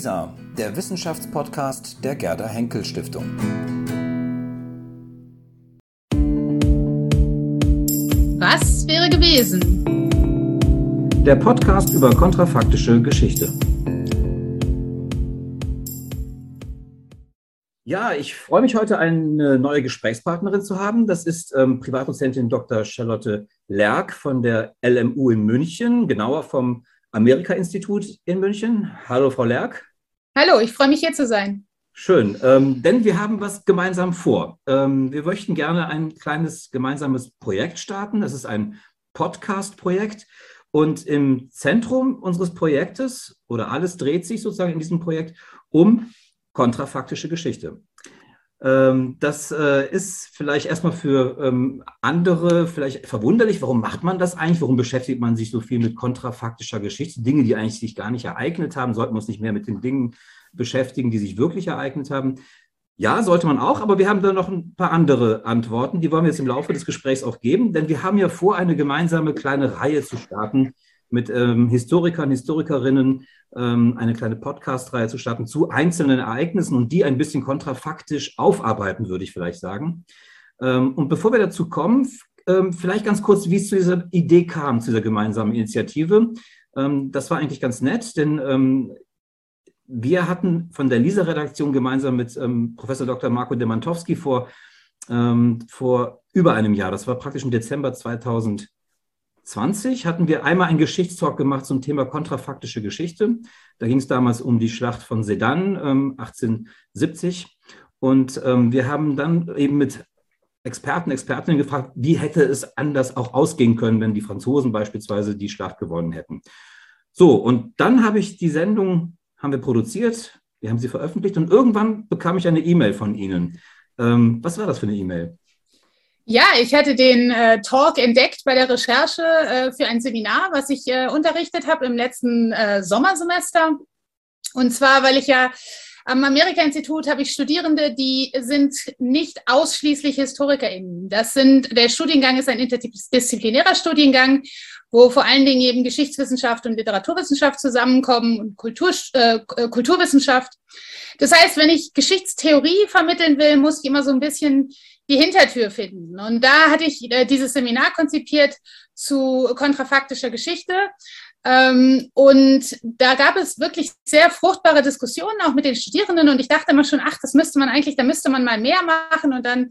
WISA, der Wissenschaftspodcast der Gerda Henkel Stiftung. Was wäre gewesen? Der Podcast über kontrafaktische Geschichte. Ja, ich freue mich heute, eine neue Gesprächspartnerin zu haben. Das ist ähm, Privatdozentin Dr. Charlotte Lerck von der LMU in München, genauer vom Amerika-Institut in München. Hallo, Frau Lerck. Hallo, ich freue mich hier zu sein. Schön, ähm, denn wir haben was gemeinsam vor. Ähm, wir möchten gerne ein kleines gemeinsames Projekt starten. Das ist ein Podcast-Projekt. Und im Zentrum unseres Projektes oder alles dreht sich sozusagen in diesem Projekt um kontrafaktische Geschichte. Ähm, das äh, ist vielleicht erstmal für ähm, andere vielleicht verwunderlich. Warum macht man das eigentlich? Warum beschäftigt man sich so viel mit kontrafaktischer Geschichte? Dinge, die eigentlich sich gar nicht ereignet haben, sollten wir uns nicht mehr mit den Dingen beschäftigen, die sich wirklich ereignet haben. Ja, sollte man auch, aber wir haben da noch ein paar andere Antworten. Die wollen wir jetzt im Laufe des Gesprächs auch geben, denn wir haben ja vor, eine gemeinsame kleine Reihe zu starten mit ähm, Historikern, Historikerinnen ähm, eine kleine Podcast-Reihe zu starten zu einzelnen Ereignissen und die ein bisschen kontrafaktisch aufarbeiten, würde ich vielleicht sagen. Ähm, und bevor wir dazu kommen, ähm, vielleicht ganz kurz, wie es zu dieser Idee kam, zu dieser gemeinsamen Initiative. das war eigentlich ganz nett, denn wir hatten von der LISA-Redaktion gemeinsam mit Professor Dr. Marco Demantowski vor, vor über einem Jahr, das war praktisch im Dezember 2000, 20 hatten wir einmal einen Geschichtstalk gemacht zum Thema kontrafaktische Geschichte. Da ging es damals um die Schlacht von Sedan ähm, 1870. Und ähm, wir haben dann eben mit Experten, Expertinnen gefragt, wie hätte es anders auch ausgehen können, wenn die Franzosen beispielsweise die Schlacht gewonnen hätten. So, und dann habe ich die Sendung, haben wir produziert, wir haben sie veröffentlicht und irgendwann bekam ich eine E-Mail von Ihnen. Ähm, was war das für eine E-Mail? Ja, ich hatte den äh, Talk entdeckt bei der Recherche äh, für ein Seminar, was ich äh, unterrichtet habe im letzten äh, Sommersemester. Und zwar, weil ich ja am Amerika-Institut habe ich Studierende, die sind nicht ausschließlich HistorikerInnen. Das sind, der Studiengang ist ein interdisziplinärer Studiengang, wo vor allen Dingen eben Geschichtswissenschaft und Literaturwissenschaft zusammenkommen und Kultur, äh, Kulturwissenschaft. Das heißt, wenn ich Geschichtstheorie vermitteln will, muss ich immer so ein bisschen die Hintertür finden. Und da hatte ich äh, dieses Seminar konzipiert zu kontrafaktischer Geschichte. Ähm, und da gab es wirklich sehr fruchtbare Diskussionen auch mit den Studierenden. Und ich dachte immer schon, ach, das müsste man eigentlich, da müsste man mal mehr machen. Und dann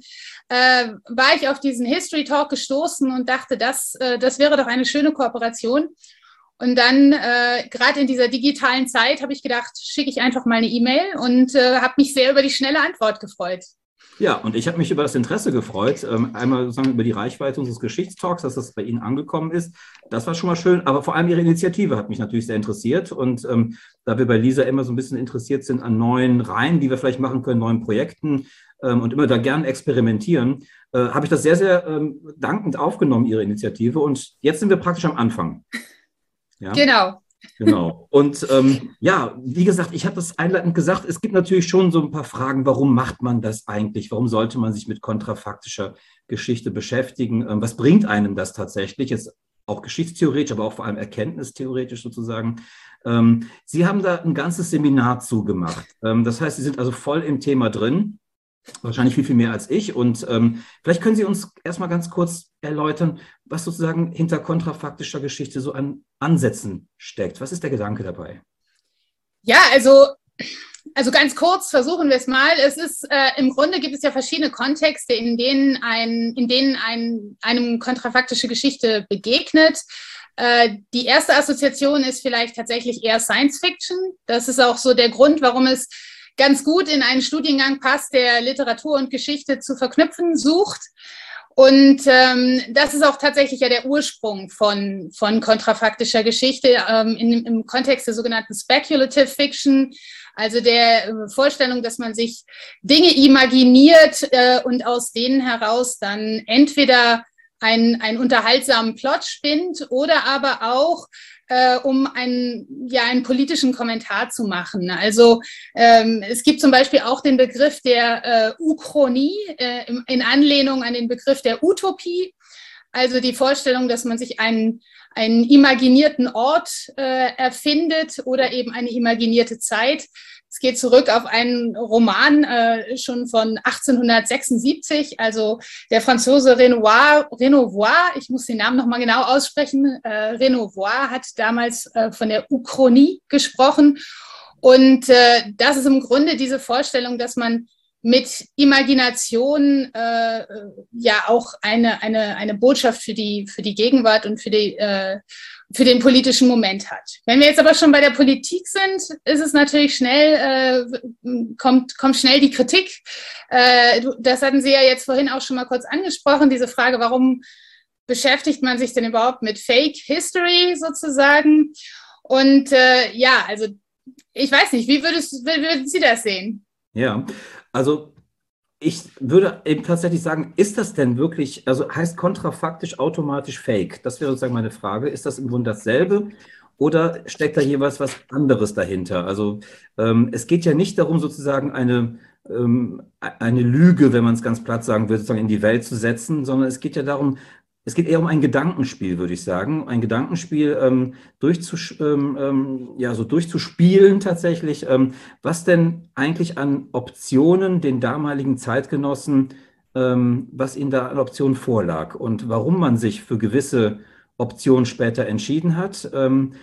äh, war ich auf diesen History Talk gestoßen und dachte, das, äh, das wäre doch eine schöne Kooperation. Und dann, äh, gerade in dieser digitalen Zeit, habe ich gedacht, schicke ich einfach mal eine E-Mail und äh, habe mich sehr über die schnelle Antwort gefreut. Ja, und ich habe mich über das Interesse gefreut. Ähm, einmal sozusagen über die Reichweite unseres Geschichtstalks, dass das bei Ihnen angekommen ist. Das war schon mal schön, aber vor allem Ihre Initiative hat mich natürlich sehr interessiert. Und ähm, da wir bei Lisa immer so ein bisschen interessiert sind an neuen Reihen, die wir vielleicht machen können, neuen Projekten ähm, und immer da gern experimentieren, äh, habe ich das sehr, sehr ähm, dankend aufgenommen, Ihre Initiative. Und jetzt sind wir praktisch am Anfang. Ja? Genau. Genau. Und ähm, ja, wie gesagt, ich habe das einleitend gesagt, es gibt natürlich schon so ein paar Fragen, warum macht man das eigentlich? Warum sollte man sich mit kontrafaktischer Geschichte beschäftigen? Ähm, was bringt einem das tatsächlich? Jetzt auch geschichtstheoretisch, aber auch vor allem erkenntnistheoretisch sozusagen. Ähm, Sie haben da ein ganzes Seminar zugemacht. Ähm, das heißt, Sie sind also voll im Thema drin wahrscheinlich viel, viel mehr als ich. Und ähm, vielleicht können Sie uns erstmal ganz kurz erläutern, was sozusagen hinter kontrafaktischer Geschichte so an Ansätzen steckt. Was ist der Gedanke dabei? Ja, also, also ganz kurz versuchen wir es mal. Es ist äh, im Grunde gibt es ja verschiedene Kontexte, in denen ein, in denen ein, einem kontrafaktische Geschichte begegnet. Äh, die erste Assoziation ist vielleicht tatsächlich eher Science Fiction. Das ist auch so der Grund, warum es ganz gut in einen Studiengang passt, der Literatur und Geschichte zu verknüpfen sucht. Und ähm, das ist auch tatsächlich ja der Ursprung von, von kontrafaktischer Geschichte ähm, in, im Kontext der sogenannten Speculative Fiction, also der äh, Vorstellung, dass man sich Dinge imaginiert äh, und aus denen heraus dann entweder einen, einen unterhaltsamen Plot spinnt oder aber auch äh, um einen, ja, einen politischen Kommentar zu machen. Also ähm, es gibt zum Beispiel auch den Begriff der äh, Uchronie äh, in Anlehnung an den Begriff der Utopie. Also die Vorstellung, dass man sich einen, einen imaginierten Ort äh, erfindet oder eben eine imaginierte Zeit. Es geht zurück auf einen Roman äh, schon von 1876, also der Franzose Renoir, Renoir ich muss den Namen nochmal genau aussprechen, äh, Renoir hat damals äh, von der Uchronie gesprochen. Und äh, das ist im Grunde diese Vorstellung, dass man mit Imagination äh, ja auch eine, eine, eine Botschaft für die, für die Gegenwart und für, die, äh, für den politischen Moment hat. Wenn wir jetzt aber schon bei der Politik sind, ist es natürlich schnell, äh, kommt, kommt schnell die Kritik. Äh, das hatten Sie ja jetzt vorhin auch schon mal kurz angesprochen, diese Frage, warum beschäftigt man sich denn überhaupt mit Fake History sozusagen? Und äh, ja, also ich weiß nicht, wie würdest, wie würden Sie das sehen? Ja, also ich würde eben tatsächlich sagen, ist das denn wirklich, also heißt kontrafaktisch automatisch fake? Das wäre sozusagen meine Frage. Ist das im Grunde dasselbe oder steckt da jeweils was anderes dahinter? Also ähm, es geht ja nicht darum, sozusagen eine, ähm, eine Lüge, wenn man es ganz platt sagen will, sozusagen in die Welt zu setzen, sondern es geht ja darum, es geht eher um ein Gedankenspiel, würde ich sagen. Ein Gedankenspiel ähm, durchzus ähm, ähm, ja, so durchzuspielen tatsächlich, ähm, was denn eigentlich an Optionen den damaligen Zeitgenossen, ähm, was ihnen da an Optionen vorlag und warum man sich für gewisse Optionen später entschieden hat. Ähm,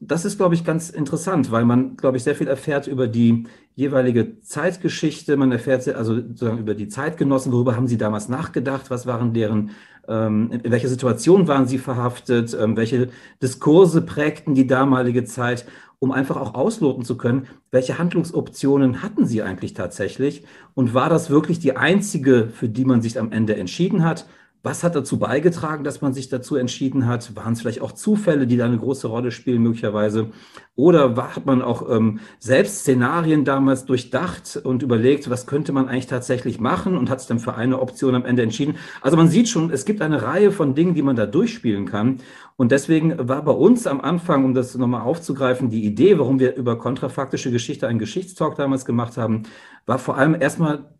das ist, glaube ich, ganz interessant, weil man, glaube ich, sehr viel erfährt über die jeweilige Zeitgeschichte. Man erfährt also sozusagen über die Zeitgenossen, worüber haben sie damals nachgedacht, was waren deren in welcher Situation waren sie verhaftet, ähm, welche Diskurse prägten die damalige Zeit, um einfach auch ausloten zu können, welche Handlungsoptionen hatten sie eigentlich tatsächlich? Und war das wirklich die einzige, für die man sich am Ende entschieden hat? Was hat dazu beigetragen, dass man sich dazu entschieden hat? Waren es vielleicht auch Zufälle, die da eine große Rolle spielen, möglicherweise? Oder hat man auch ähm, selbst Szenarien damals durchdacht und überlegt, was könnte man eigentlich tatsächlich machen und hat es dann für eine Option am Ende entschieden? Also man sieht schon, es gibt eine Reihe von Dingen, die man da durchspielen kann. Und deswegen war bei uns am Anfang, um das nochmal aufzugreifen, die Idee, warum wir über kontrafaktische Geschichte einen Geschichtstalk damals gemacht haben, war vor allem erstmal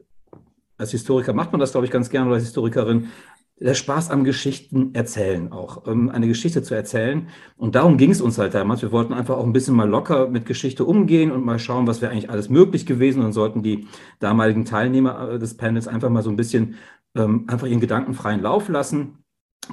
als Historiker macht man das, glaube ich, ganz gerne oder als Historikerin, der Spaß am Geschichten erzählen auch, ähm, eine Geschichte zu erzählen. Und darum ging es uns halt damals. Wir wollten einfach auch ein bisschen mal locker mit Geschichte umgehen und mal schauen, was wäre eigentlich alles möglich gewesen. Und sollten die damaligen Teilnehmer äh, des Panels einfach mal so ein bisschen ähm, einfach ihren Gedanken freien Lauf lassen.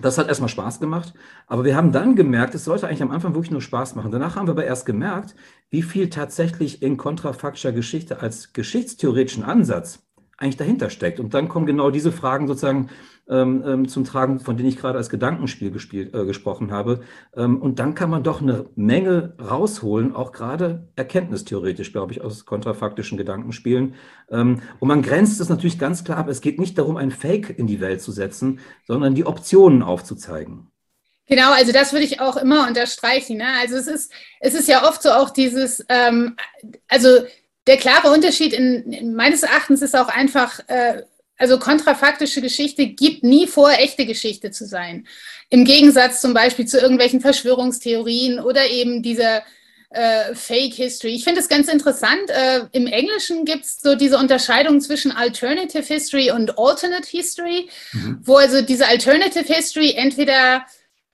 Das hat erstmal Spaß gemacht, aber wir haben dann gemerkt, es sollte eigentlich am Anfang wirklich nur Spaß machen. Danach haben wir aber erst gemerkt, wie viel tatsächlich in kontrafaktischer Geschichte als geschichtstheoretischen Ansatz eigentlich dahinter steckt. Und dann kommen genau diese Fragen sozusagen ähm, ähm, zum Tragen, von denen ich gerade als Gedankenspiel gespielt, äh, gesprochen habe. Ähm, und dann kann man doch eine Menge rausholen, auch gerade erkenntnistheoretisch, glaube ich, aus kontrafaktischen Gedankenspielen. Ähm, und man grenzt es natürlich ganz klar ab. Es geht nicht darum, ein Fake in die Welt zu setzen, sondern die Optionen aufzuzeigen. Genau, also das würde ich auch immer unterstreichen. Ne? Also es ist, es ist ja oft so auch dieses, ähm, also der klare Unterschied in, in meines Erachtens ist auch einfach, äh, also kontrafaktische Geschichte gibt nie vor, echte Geschichte zu sein. Im Gegensatz zum Beispiel zu irgendwelchen Verschwörungstheorien oder eben dieser äh, Fake History. Ich finde es ganz interessant. Äh, Im Englischen gibt es so diese Unterscheidung zwischen Alternative History und Alternate History, mhm. wo also diese Alternative History entweder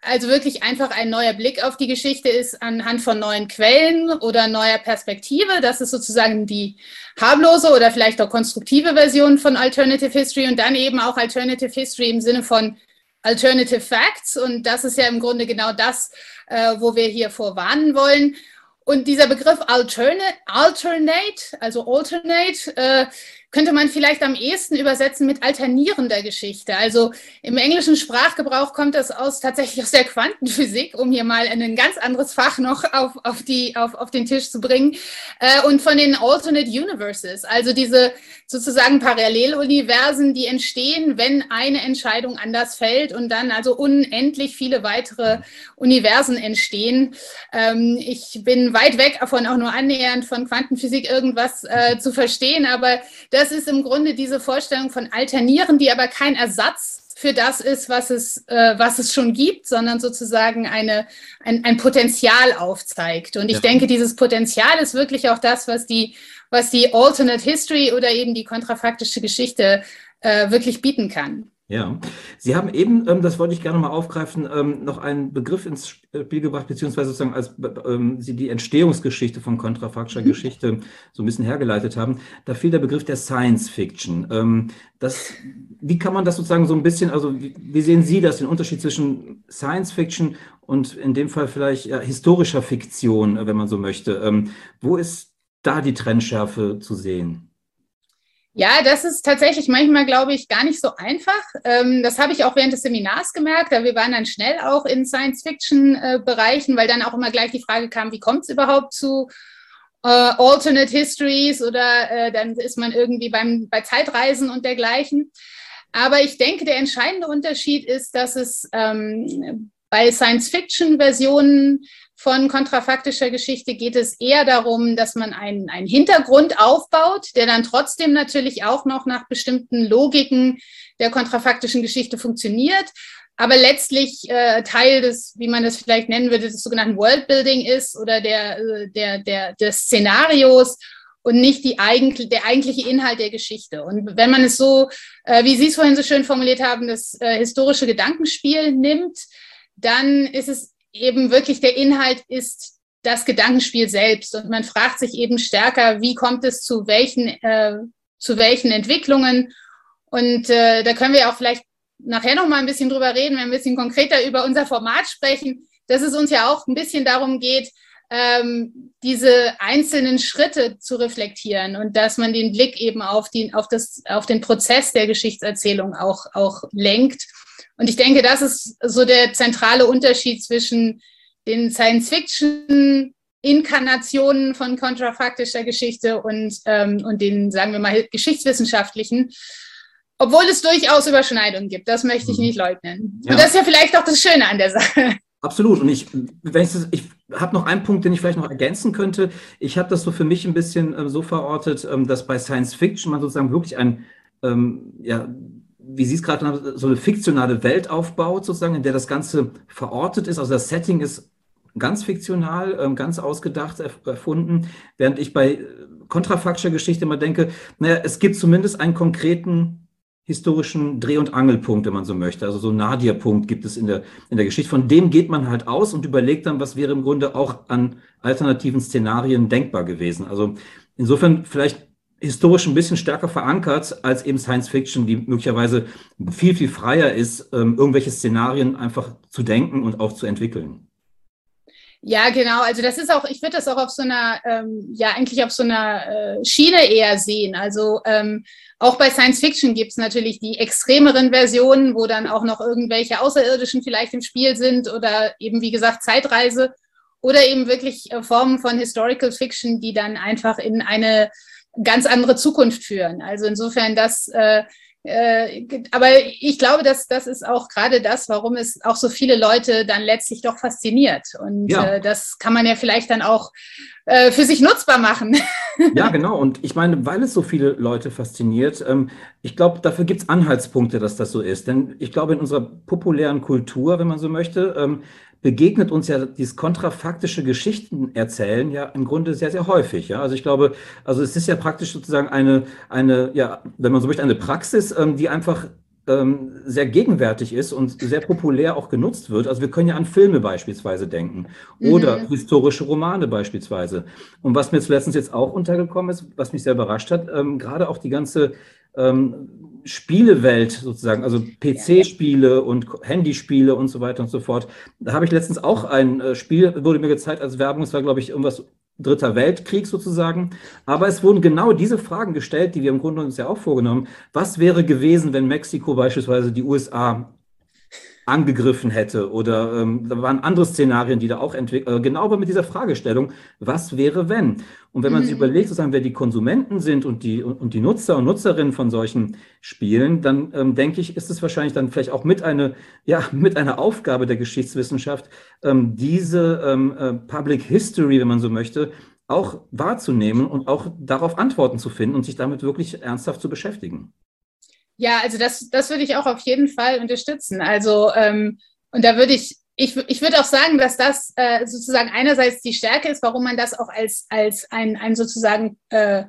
also wirklich einfach ein neuer Blick auf die Geschichte ist anhand von neuen Quellen oder neuer Perspektive. Das ist sozusagen die harmlose oder vielleicht auch konstruktive Version von Alternative History und dann eben auch Alternative History im Sinne von Alternative Facts. Und das ist ja im Grunde genau das, äh, wo wir hier vorwarnen wollen. Und dieser Begriff alternate, alternate also alternate, äh, könnte man vielleicht am ehesten übersetzen mit alternierender Geschichte. Also im englischen Sprachgebrauch kommt das aus tatsächlich aus der Quantenphysik, um hier mal ein ganz anderes Fach noch auf, auf, die, auf, auf den Tisch zu bringen. Äh, und von den Alternate Universes, also diese sozusagen Paralleluniversen, die entstehen, wenn eine Entscheidung anders fällt und dann also unendlich viele weitere Universen entstehen. Ähm, ich bin weit weg davon, auch nur annähernd von Quantenphysik irgendwas äh, zu verstehen, aber das das ist im Grunde diese Vorstellung von Alternieren, die aber kein Ersatz für das ist, was es, äh, was es schon gibt, sondern sozusagen eine, ein, ein Potenzial aufzeigt. Und ich ja. denke, dieses Potenzial ist wirklich auch das, was die, was die Alternate History oder eben die kontrafaktische Geschichte äh, wirklich bieten kann. Ja, Sie haben eben, ähm, das wollte ich gerne mal aufgreifen, ähm, noch einen Begriff ins Spiel gebracht, beziehungsweise sozusagen als ähm, Sie die Entstehungsgeschichte von kontrafaktischer mhm. Geschichte so ein bisschen hergeleitet haben. Da fiel der Begriff der Science Fiction. Das, wie kann man das sozusagen so ein bisschen, also wie, sehen Sie das, den Unterschied zwischen Science Fiction und in dem Fall vielleicht historischer Fiktion, wenn man so möchte? Wo ist da die Trennschärfe zu sehen? Ja, das ist tatsächlich manchmal, glaube ich, gar nicht so einfach. Ähm, das habe ich auch während des Seminars gemerkt. Wir waren dann schnell auch in Science-Fiction-Bereichen, weil dann auch immer gleich die Frage kam, wie kommt es überhaupt zu äh, Alternate Histories oder äh, dann ist man irgendwie beim, bei Zeitreisen und dergleichen. Aber ich denke, der entscheidende Unterschied ist, dass es ähm, bei Science-Fiction-Versionen von kontrafaktischer Geschichte geht es eher darum, dass man einen, einen Hintergrund aufbaut, der dann trotzdem natürlich auch noch nach bestimmten Logiken der kontrafaktischen Geschichte funktioniert, aber letztlich äh, Teil des, wie man das vielleicht nennen würde, des sogenannten Worldbuilding ist oder der, äh, der, der, des Szenarios und nicht die eigentlich, der eigentliche Inhalt der Geschichte. Und wenn man es so, äh, wie Sie es vorhin so schön formuliert haben, das äh, historische Gedankenspiel nimmt, dann ist es eben wirklich der Inhalt ist das Gedankenspiel selbst. Und man fragt sich eben stärker, wie kommt es zu welchen, äh, zu welchen Entwicklungen. Und äh, da können wir auch vielleicht nachher noch mal ein bisschen drüber reden, wenn wir ein bisschen konkreter über unser Format sprechen, dass es uns ja auch ein bisschen darum geht, ähm, diese einzelnen Schritte zu reflektieren und dass man den Blick eben auf, die, auf, das, auf den Prozess der Geschichtserzählung auch, auch lenkt und ich denke, das ist so der zentrale Unterschied zwischen den Science-Fiction-Inkarnationen von kontrafaktischer Geschichte und, ähm, und den, sagen wir mal, geschichtswissenschaftlichen. Obwohl es durchaus Überschneidungen gibt, das möchte ich mhm. nicht leugnen. Ja. Und das ist ja vielleicht auch das Schöne an der Sache. Absolut. Und ich, wenn ich, ich habe noch einen Punkt, den ich vielleicht noch ergänzen könnte. Ich habe das so für mich ein bisschen äh, so verortet, ähm, dass bei Science Fiction man sozusagen wirklich ein ähm, ja, wie Sie es gerade so eine fiktionale Welt aufbaut, sozusagen, in der das Ganze verortet ist. Also das Setting ist ganz fiktional, ähm, ganz ausgedacht, erfunden, während ich bei kontrafaktischer Geschichte immer denke, naja, es gibt zumindest einen konkreten historischen Dreh- und Angelpunkt, wenn man so möchte. Also so einen Nadir-Punkt gibt es in der, in der Geschichte. Von dem geht man halt aus und überlegt dann, was wäre im Grunde auch an alternativen Szenarien denkbar gewesen. Also insofern vielleicht historisch ein bisschen stärker verankert als eben Science Fiction, die möglicherweise viel, viel freier ist, ähm, irgendwelche Szenarien einfach zu denken und auch zu entwickeln. Ja, genau. Also das ist auch, ich würde das auch auf so einer, ähm, ja, eigentlich auf so einer äh, Schiene eher sehen. Also ähm, auch bei Science Fiction gibt es natürlich die extremeren Versionen, wo dann auch noch irgendwelche Außerirdischen vielleicht im Spiel sind oder eben, wie gesagt, Zeitreise oder eben wirklich äh, Formen von Historical Fiction, die dann einfach in eine ganz andere Zukunft führen. Also insofern das, äh, äh, aber ich glaube, dass das ist auch gerade das, warum es auch so viele Leute dann letztlich doch fasziniert. Und ja. äh, das kann man ja vielleicht dann auch äh, für sich nutzbar machen. Ja, genau. Und ich meine, weil es so viele Leute fasziniert, ähm, ich glaube, dafür gibt es Anhaltspunkte, dass das so ist. Denn ich glaube, in unserer populären Kultur, wenn man so möchte, ähm, begegnet uns ja dieses kontrafaktische Geschichten erzählen ja im Grunde sehr, sehr häufig. Ja? Also ich glaube, also es ist ja praktisch sozusagen eine, eine, ja, wenn man so möchte, eine Praxis, ähm, die einfach ähm, sehr gegenwärtig ist und sehr populär auch genutzt wird. Also wir können ja an Filme beispielsweise denken oder mhm. historische Romane beispielsweise. Und was mir zuletzt jetzt auch untergekommen ist, was mich sehr überrascht hat, ähm, gerade auch die ganze ähm, Spielewelt sozusagen, also PC-Spiele und Handyspiele und so weiter und so fort. Da habe ich letztens auch ein äh, Spiel, wurde mir gezeigt als Werbung, es war, glaube ich, irgendwas Dritter Weltkrieg sozusagen. Aber es wurden genau diese Fragen gestellt, die wir im Grunde uns ja auch vorgenommen. Was wäre gewesen, wenn Mexiko beispielsweise die USA angegriffen hätte. Oder ähm, da waren andere Szenarien, die da auch entwickelt, äh, genau aber mit dieser Fragestellung, was wäre wenn? Und wenn man mhm. sich überlegt, sozusagen, wer die Konsumenten sind und die, und die Nutzer und Nutzerinnen von solchen Spielen, dann ähm, denke ich, ist es wahrscheinlich dann vielleicht auch mit, eine, ja, mit einer Aufgabe der Geschichtswissenschaft, ähm, diese ähm, äh, Public History, wenn man so möchte, auch wahrzunehmen und auch darauf Antworten zu finden und sich damit wirklich ernsthaft zu beschäftigen. Ja, also das, das würde ich auch auf jeden Fall unterstützen. Also, ähm, und da würde ich, ich, ich würde auch sagen, dass das äh, sozusagen einerseits die Stärke ist, warum man das auch als, als ein, ein sozusagen äh,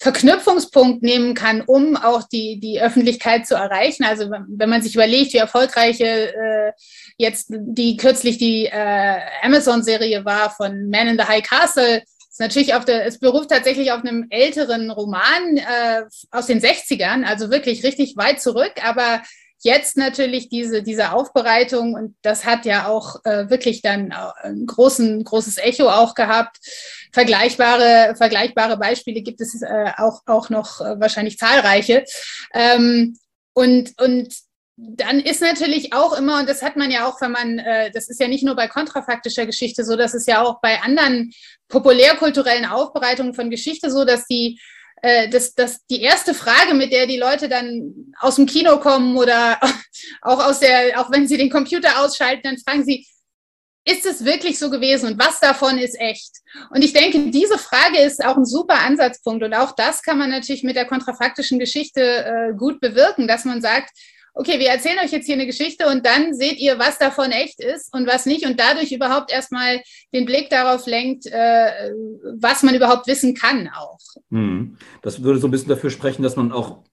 Verknüpfungspunkt nehmen kann, um auch die, die Öffentlichkeit zu erreichen. Also wenn man sich überlegt, wie erfolgreiche äh, jetzt die kürzlich die äh, Amazon-Serie war von Man in the High Castle, ist natürlich auf der, es beruft tatsächlich auf einem älteren Roman äh, aus den 60ern, also wirklich richtig weit zurück, aber jetzt natürlich diese, diese Aufbereitung und das hat ja auch äh, wirklich dann ein großen, großes Echo auch gehabt. Vergleichbare, vergleichbare Beispiele gibt es äh, auch, auch noch äh, wahrscheinlich zahlreiche. Ähm, und, und dann ist natürlich auch immer, und das hat man ja auch, wenn man, äh, das ist ja nicht nur bei kontrafaktischer Geschichte so, das ist ja auch bei anderen populärkulturellen Aufbereitungen von Geschichte so, dass die äh, dass, dass die erste Frage, mit der die Leute dann aus dem Kino kommen oder auch aus der, auch wenn sie den Computer ausschalten, dann fragen sie, ist es wirklich so gewesen und was davon ist echt? Und ich denke, diese Frage ist auch ein super Ansatzpunkt und auch das kann man natürlich mit der kontrafaktischen Geschichte äh, gut bewirken, dass man sagt, okay, wir erzählen euch jetzt hier eine Geschichte und dann seht ihr, was davon echt ist und was nicht und dadurch überhaupt erstmal den Blick darauf lenkt, äh, was man überhaupt wissen kann auch. Hm. Das würde so ein bisschen dafür sprechen, dass man auch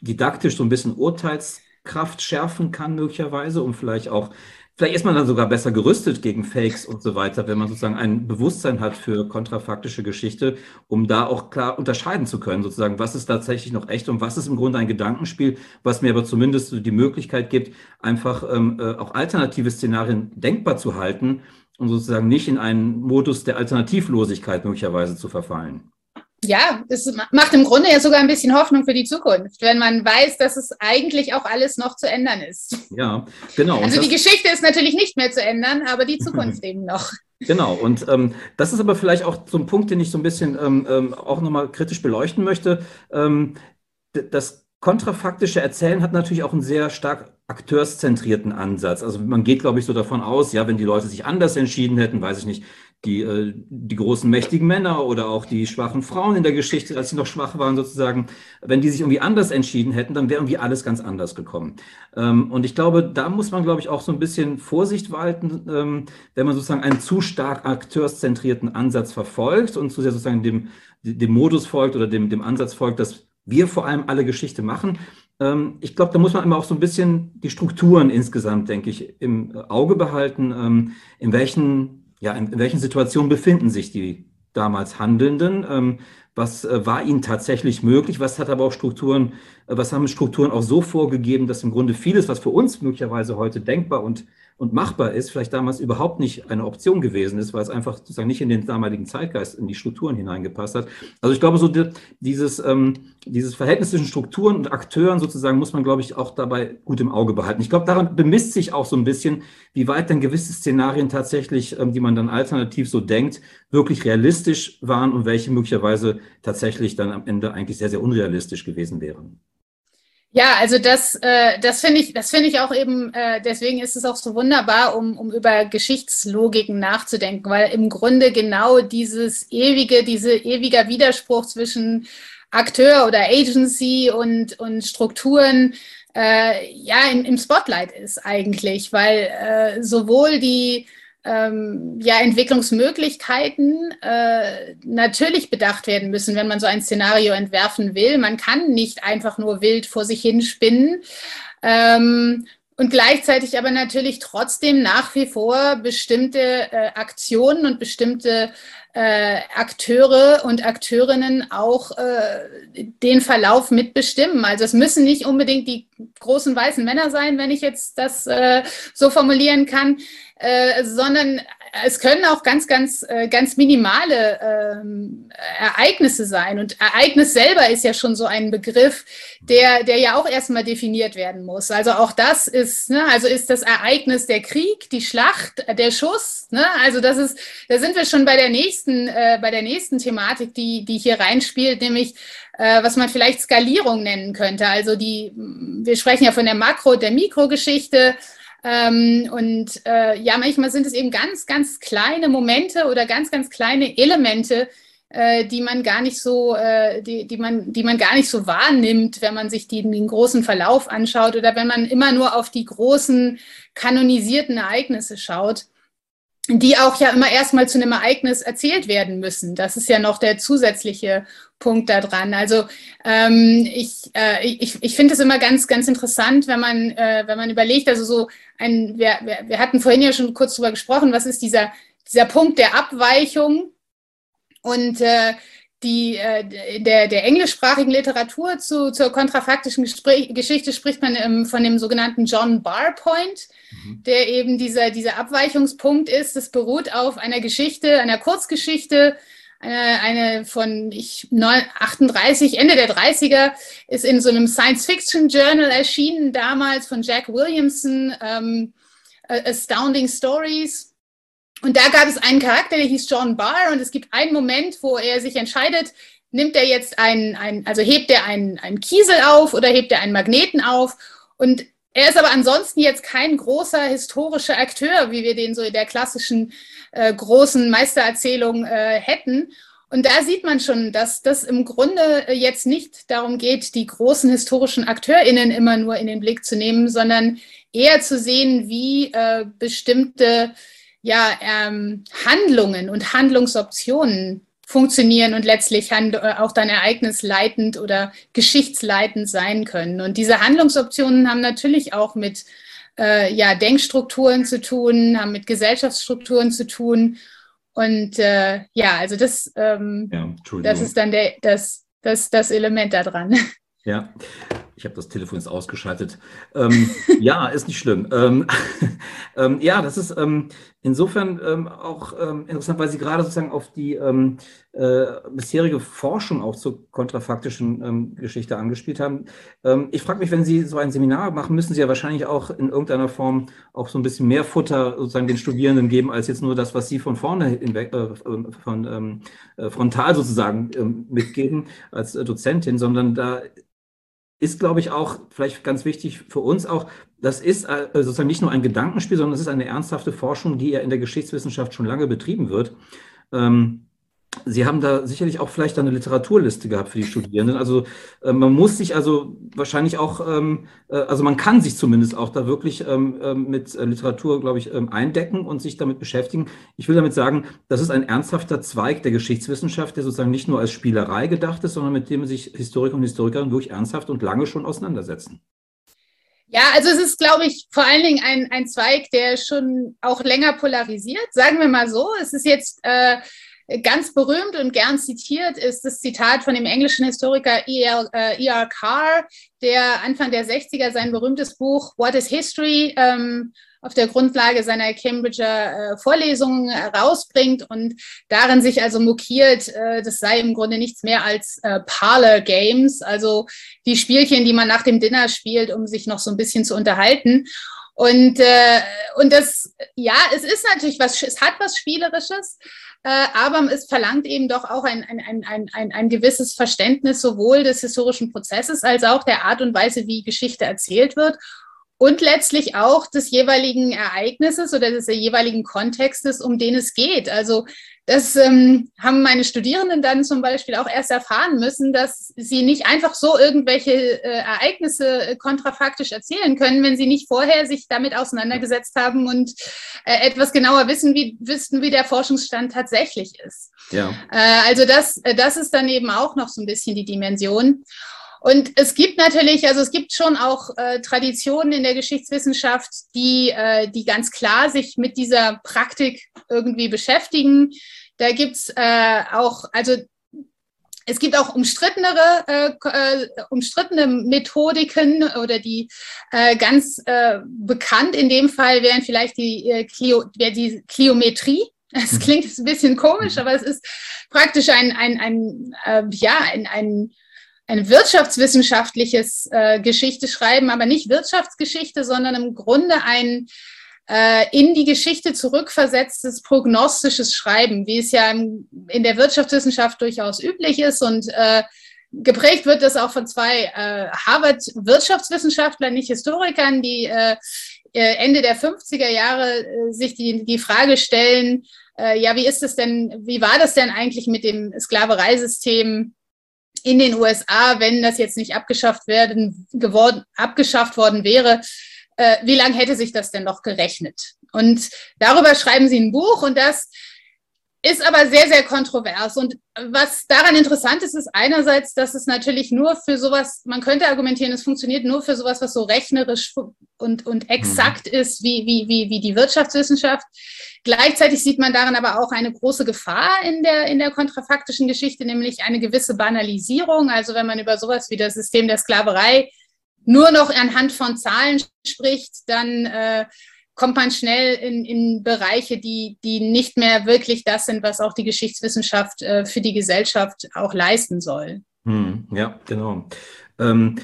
didaktisch so ein bisschen Urteilskraft schärfen kann, möglicherweise, um vielleicht auch Vielleicht ist man dann sogar besser gerüstet gegen Fakes und so weiter, wenn man sozusagen ein Bewusstsein hat für kontrafaktische Geschichte, um da auch klar unterscheiden zu können, sozusagen, was ist tatsächlich noch echt und was ist im Grunde ein Gedankenspiel, was mir aber zumindest die Möglichkeit gibt, einfach ähm, äh, auch alternative Szenarien denkbar zu halten und sozusagen nicht in einen Modus der Alternativlosigkeit möglicherweise zu verfallen ja, es macht im Grunde ja sogar ein bisschen Hoffnung für die Zukunft, wenn man weiß, dass es eigentlich auch alles noch zu ändern ist. Ja, genau. Also die Geschichte ist natürlich nicht mehr zu ändern, aber die Zukunft eben noch. Genau, und ähm, das ist aber vielleicht auch so ein Punkt, den ich so ein bisschen ähm, ähm auch nochmal kritisch beleuchten möchte. Ähm, das kontrafaktische Erzählen hat natürlich auch einen sehr stark akteurszentrierten Ansatz. Also man geht, glaube ich, so davon aus, ja, wenn die Leute sich anders entschieden hätten, weiß ich nicht, die, äh, die großen mächtigen Männer oder auch die schwachen Frauen in der Geschichte, als sie noch schwach waren sozusagen, wenn die sich irgendwie anders entschieden hätten, dann wäre irgendwie alles ganz anders gekommen. Ähm, und ich glaube, da muss man, glaube ich, auch so ein bisschen Vorsicht walten, ähm, wenn man sozusagen einen zu stark akteurszentrierten Ansatz verfolgt und zu sehr sozusagen dem, dem Modus folgt oder dem, dem Ansatz folgt, dass wir vor allem alle Geschichte machen. Ähm, ich glaube, da muss man immer auch so ein bisschen die Strukturen insgesamt, denke ich, im Auge behalten, ähm, in welchen ja, in, in welchen Situationen befinden sich die damals Handelnden? Ähm, was äh, war ihnen tatsächlich möglich? Was hat aber auch Strukturen, äh, was haben Strukturen auch so vorgegeben, dass im Grunde vieles, was für uns möglicherweise heute denkbar und und machbar ist, vielleicht damals überhaupt nicht eine Option gewesen ist, weil es einfach sozusagen nicht in den damaligen Zeitgeist, in die Strukturen hineingepasst hat. Also ich glaube, so die, dieses, ähm, dieses Verhältnis zwischen Strukturen und Akteuren sozusagen muss man, glaube ich, auch dabei gut im Auge behalten. Ich glaube, daran bemisst sich auch so ein bisschen, wie weit dann gewisse Szenarien tatsächlich, ähm, die man dann alternativ so denkt, wirklich realistisch waren und welche möglicherweise tatsächlich dann am Ende eigentlich sehr, sehr unrealistisch gewesen wären. Ja, also das, äh, das finde ich, das finde ich auch eben, äh, deswegen ist es auch so wunderbar, um, um über Geschichtslogiken nachzudenken, weil im Grunde genau dieses ewige, diese ewiger Widerspruch zwischen Akteur oder Agency und, und Strukturen äh, ja im, im Spotlight ist eigentlich, weil äh, sowohl die ähm, ja, Entwicklungsmöglichkeiten äh, natürlich bedacht werden müssen, wenn man so ein Szenario entwerfen will. Man kann nicht einfach nur wild vor sich hin spinnen. Ähm, und gleichzeitig aber natürlich trotzdem nach wie vor bestimmte äh, Aktionen und bestimmte äh, Akteure und Akteurinnen auch äh, den Verlauf mitbestimmen. Also es müssen nicht unbedingt die großen weißen Männer sein, wenn ich jetzt das äh, so formulieren kann, äh, sondern es können auch ganz, ganz, äh, ganz minimale ähm, Ereignisse sein. Und Ereignis selber ist ja schon so ein Begriff, der, der ja auch erstmal definiert werden muss. Also auch das ist, ne, also ist das Ereignis der Krieg, die Schlacht, der Schuss. Ne? Also das ist, da sind wir schon bei der nächsten, äh, bei der nächsten Thematik, die, die hier reinspielt, nämlich äh, was man vielleicht Skalierung nennen könnte. Also die, wir sprechen ja von der Makro-, der Mikrogeschichte. Ähm, und äh, ja, manchmal sind es eben ganz, ganz kleine Momente oder ganz, ganz kleine Elemente, äh, die man gar nicht so, äh, die, die, man, die man gar nicht so wahrnimmt, wenn man sich die, den großen Verlauf anschaut oder wenn man immer nur auf die großen kanonisierten Ereignisse schaut. Die auch ja immer erstmal zu einem Ereignis erzählt werden müssen. Das ist ja noch der zusätzliche Punkt daran. Also ähm, ich, äh, ich, ich finde es immer ganz, ganz interessant, wenn man, äh, wenn man überlegt, also so ein, wir, wir, wir hatten vorhin ja schon kurz drüber gesprochen, was ist dieser, dieser Punkt der Abweichung und äh, die, äh, der, der englischsprachigen Literatur zu, zur kontrafaktischen Gespräch, Geschichte spricht man ähm, von dem sogenannten John Barr Point, mhm. der eben dieser, dieser Abweichungspunkt ist. Das beruht auf einer Geschichte, einer Kurzgeschichte, eine, eine von ich, 38, Ende der 30er, ist in so einem Science-Fiction-Journal erschienen, damals von Jack Williamson, ähm, Astounding Stories. Und da gab es einen Charakter, der hieß John Barr und es gibt einen Moment, wo er sich entscheidet, nimmt er jetzt einen, einen also hebt er einen, einen Kiesel auf oder hebt er einen Magneten auf und er ist aber ansonsten jetzt kein großer historischer Akteur, wie wir den so in der klassischen äh, großen Meistererzählung äh, hätten. Und da sieht man schon, dass das im Grunde äh, jetzt nicht darum geht, die großen historischen AkteurInnen immer nur in den Blick zu nehmen, sondern eher zu sehen, wie äh, bestimmte ja, ähm, Handlungen und Handlungsoptionen funktionieren und letztlich äh, auch dann ereignisleitend oder geschichtsleitend sein können. Und diese Handlungsoptionen haben natürlich auch mit äh, ja, Denkstrukturen zu tun, haben mit Gesellschaftsstrukturen zu tun. Und äh, ja, also das, ähm, ja, das ist dann der, das, das, das Element daran. Ja, ich habe das Telefon jetzt ausgeschaltet. Ähm, ja, ist nicht schlimm. Ähm, ähm, ja, das ist ähm, insofern ähm, auch ähm, interessant, weil Sie gerade sozusagen auf die äh, bisherige Forschung auch zur kontrafaktischen Geschichte angespielt haben. ich frage mich, wenn Sie so ein Seminar machen, müssen Sie ja wahrscheinlich auch in irgendeiner Form auch so ein bisschen mehr Futter sozusagen den Studierenden geben, als jetzt nur das, was Sie von vorne hinweg, äh, von äh, frontal sozusagen mitgeben als äh, Dozentin, sondern da ist, glaube ich, auch vielleicht ganz wichtig für uns auch, das ist äh, sozusagen nicht nur ein Gedankenspiel, sondern es ist eine ernsthafte Forschung, die ja in der Geschichtswissenschaft schon lange betrieben wird. Ähm, Sie haben da sicherlich auch vielleicht eine Literaturliste gehabt für die Studierenden. Also äh, man muss sich also wahrscheinlich auch, ähm, äh, also man kann sich zumindest auch da wirklich ähm, äh, mit Literatur, glaube ich, ähm, eindecken und sich damit beschäftigen. Ich will damit sagen, das ist ein ernsthafter Zweig der Geschichtswissenschaft, der sozusagen nicht nur als Spielerei gedacht ist, sondern mit dem sich Historiker und Historikerinnen wirklich ernsthaft und lange schon auseinandersetzen. Ja, also es ist, glaube ich, vor allen Dingen ein, ein Zweig, der schon auch länger polarisiert. Sagen wir mal so, es ist jetzt äh, Ganz berühmt und gern zitiert ist das Zitat von dem englischen Historiker E.R. Äh, e Carr, der Anfang der 60er sein berühmtes Buch What is History ähm, auf der Grundlage seiner Cambridger äh, Vorlesungen rausbringt und darin sich also mokiert, äh, das sei im Grunde nichts mehr als äh, Parlor Games, also die Spielchen, die man nach dem Dinner spielt, um sich noch so ein bisschen zu unterhalten. Und, äh, und das, ja, es ist natürlich was, es hat was Spielerisches, aber es verlangt eben doch auch ein, ein, ein, ein, ein gewisses Verständnis sowohl des historischen Prozesses als auch der Art und Weise, wie Geschichte erzählt wird und letztlich auch des jeweiligen Ereignisses oder des jeweiligen Kontextes, um den es geht. Also das ähm, haben meine Studierenden dann zum Beispiel auch erst erfahren müssen, dass sie nicht einfach so irgendwelche äh, Ereignisse äh, kontrafaktisch erzählen können, wenn sie nicht vorher sich damit auseinandergesetzt haben und äh, etwas genauer wissen, wie, wissen, wie der Forschungsstand tatsächlich ist. Ja. Äh, also das, äh, das ist dann eben auch noch so ein bisschen die Dimension. Und es gibt natürlich, also es gibt schon auch äh, Traditionen in der Geschichtswissenschaft, die, äh, die ganz klar sich mit dieser Praktik irgendwie beschäftigen. Da gibt's äh, auch, also es gibt auch umstrittenere, äh, äh, umstrittene Methodiken oder die äh, ganz äh, bekannt in dem Fall wären vielleicht die, äh, Clio, wär die Kliometrie. Es mhm. klingt ein bisschen komisch, mhm. aber es ist praktisch ein, ein, ein äh, ja, ein, ein ein wirtschaftswissenschaftliches äh, Geschichte schreiben, aber nicht Wirtschaftsgeschichte, sondern im Grunde ein äh, in die Geschichte zurückversetztes prognostisches Schreiben, wie es ja im, in der Wirtschaftswissenschaft durchaus üblich ist. Und äh, geprägt wird das auch von zwei äh, Harvard-Wirtschaftswissenschaftlern, nicht Historikern, die äh, äh Ende der 50er Jahre äh, sich die, die Frage stellen, äh, ja, wie ist es denn, wie war das denn eigentlich mit dem Sklavereisystem in den USA, wenn das jetzt nicht abgeschafft werden geworden, abgeschafft worden wäre, äh, wie lange hätte sich das denn noch gerechnet? Und darüber schreiben sie ein Buch und das ist aber sehr, sehr kontrovers. Und was daran interessant ist, ist einerseits, dass es natürlich nur für sowas, man könnte argumentieren, es funktioniert nur für sowas, was so rechnerisch und, und exakt mhm. ist, wie, wie, wie, wie die Wirtschaftswissenschaft. Gleichzeitig sieht man daran aber auch eine große Gefahr in der, in der kontrafaktischen Geschichte, nämlich eine gewisse Banalisierung. Also wenn man über sowas wie das System der Sklaverei nur noch anhand von Zahlen spricht, dann äh, kommt man schnell in, in Bereiche, die, die nicht mehr wirklich das sind, was auch die Geschichtswissenschaft äh, für die Gesellschaft auch leisten soll. Hm, ja, genau. Ähm,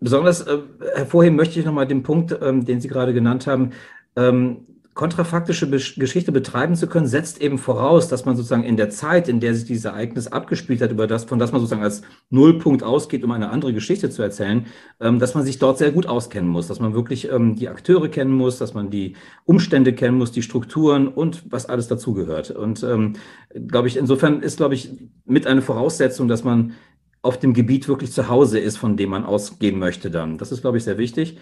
besonders äh, hervorheben möchte ich nochmal den Punkt, ähm, den Sie gerade genannt haben. Ähm, kontrafaktische Geschichte betreiben zu können, setzt eben voraus, dass man sozusagen in der Zeit, in der sich dieses Ereignis abgespielt hat, über das, von das man sozusagen als Nullpunkt ausgeht, um eine andere Geschichte zu erzählen, ähm, dass man sich dort sehr gut auskennen muss, dass man wirklich ähm, die Akteure kennen muss, dass man die Umstände kennen muss, die Strukturen und was alles dazugehört. Und ähm, glaube ich, insofern ist, glaube ich, mit eine Voraussetzung, dass man auf dem Gebiet wirklich zu Hause ist, von dem man ausgehen möchte dann. Das ist, glaube ich, sehr wichtig.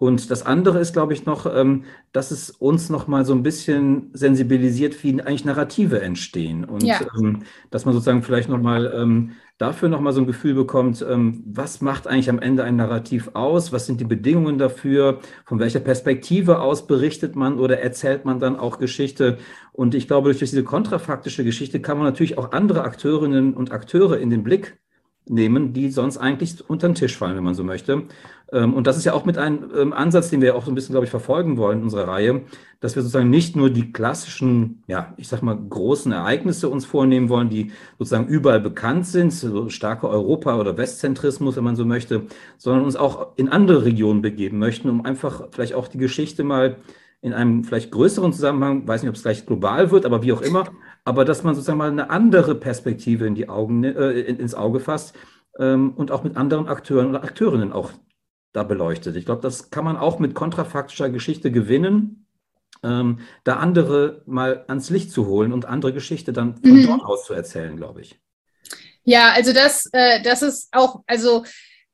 Und das andere ist, glaube ich, noch, ähm, dass es uns noch mal so ein bisschen sensibilisiert, wie eigentlich Narrative entstehen. Und ja. ähm, dass man sozusagen vielleicht noch mal ähm, dafür noch mal so ein Gefühl bekommt, ähm, was macht eigentlich am Ende ein Narrativ aus? Was sind die Bedingungen dafür? Von welcher Perspektive aus berichtet man oder erzählt man dann auch Geschichte? Und ich glaube, durch diese kontrafaktische Geschichte kann man natürlich auch andere Akteurinnen und Akteure in den Blick nehmen, die sonst eigentlich unter den Tisch fallen, wenn man so möchte. Ähm, und das ist ja auch mit einem ähm, Ansatz, den wir auch so ein bisschen, glaube ich, verfolgen wollen in unserer Reihe, dass wir sozusagen nicht nur die klassischen, ja, ich sag mal, großen Ereignisse uns vornehmen wollen, die sozusagen überall bekannt sind, so starke Europa- oder Westzentrismus, wenn man so möchte, sondern uns auch in andere Regionen begeben möchten, um einfach vielleicht auch die Geschichte mal in einem vielleicht größeren Zusammenhang, weiß nicht, ob es gleich global wird, aber wie auch immer, aber dass man sozusagen mal eine andere Perspektive in die Augen, äh, ins Auge fasst ähm, und auch mit anderen Akteuren oder Akteurinnen auch da beleuchtet. Ich glaube, das kann man auch mit kontrafaktischer Geschichte gewinnen, ähm, da andere mal ans Licht zu holen und andere Geschichte dann von mhm. dort aus zu erzählen, glaube ich. Ja, also das, äh, das ist auch, also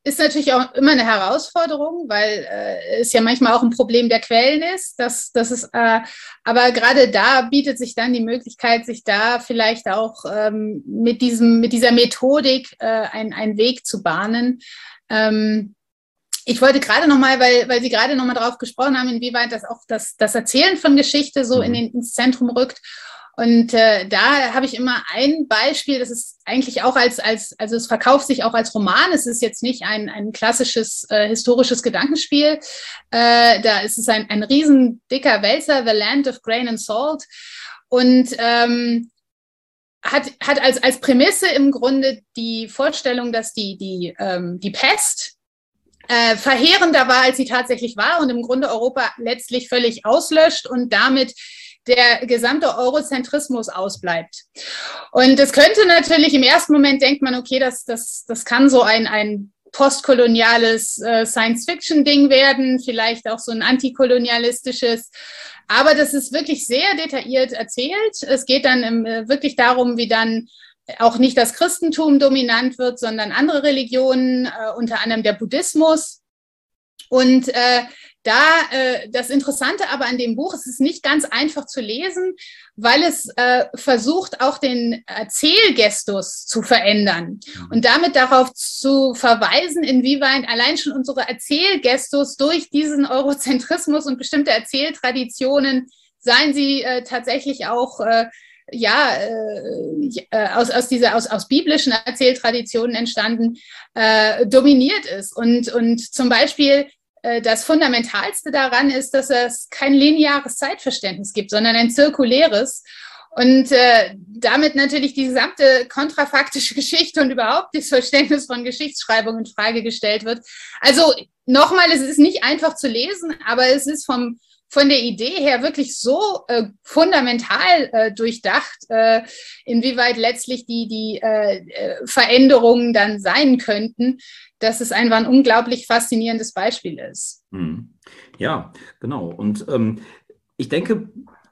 ist natürlich auch immer eine Herausforderung, weil äh, es ja manchmal auch ein Problem der Quellen ist. Das, das ist äh, aber gerade da bietet sich dann die Möglichkeit, sich da vielleicht auch ähm, mit, diesem, mit dieser Methodik äh, einen Weg zu bahnen. Ähm, ich wollte gerade nochmal, weil, weil Sie gerade nochmal drauf gesprochen haben, inwieweit das auch das, das Erzählen von Geschichte so in mhm. den, ins Zentrum rückt. Und äh, da habe ich immer ein Beispiel, das ist eigentlich auch als, als, also es verkauft sich auch als Roman. Es ist jetzt nicht ein, ein klassisches äh, historisches Gedankenspiel. Äh, da ist es ein, ein riesen dicker Wälzer, The Land of Grain and Salt. Und ähm, hat, hat als, als Prämisse im Grunde die Vorstellung, dass die, die, ähm, die Pest äh, verheerender war, als sie tatsächlich war und im Grunde Europa letztlich völlig auslöscht und damit der gesamte Eurozentrismus ausbleibt. Und es könnte natürlich im ersten Moment denkt man, okay, das, das, das kann so ein, ein postkoloniales äh, Science-Fiction-Ding werden, vielleicht auch so ein antikolonialistisches. Aber das ist wirklich sehr detailliert erzählt. Es geht dann im, äh, wirklich darum, wie dann auch nicht das Christentum dominant wird, sondern andere Religionen, äh, unter anderem der Buddhismus. Und äh, da äh, das Interessante aber an dem Buch, es ist nicht ganz einfach zu lesen, weil es äh, versucht, auch den Erzählgestus zu verändern mhm. und damit darauf zu verweisen, inwieweit allein schon unsere Erzählgestus durch diesen Eurozentrismus und bestimmte Erzähltraditionen, seien sie äh, tatsächlich auch äh, ja, äh, äh, aus, aus dieser, aus, aus biblischen Erzähltraditionen entstanden, äh, dominiert ist. Und, und zum Beispiel das Fundamentalste daran ist, dass es kein lineares Zeitverständnis gibt, sondern ein zirkuläres. Und äh, damit natürlich die gesamte kontrafaktische Geschichte und überhaupt das Verständnis von Geschichtsschreibung in Frage gestellt wird. Also nochmal, es ist nicht einfach zu lesen, aber es ist vom, von der Idee her wirklich so äh, fundamental äh, durchdacht, äh, inwieweit letztlich die, die äh, äh, Veränderungen dann sein könnten, dass es einfach ein unglaublich faszinierendes Beispiel ist. Hm. Ja, genau. Und ähm, ich denke,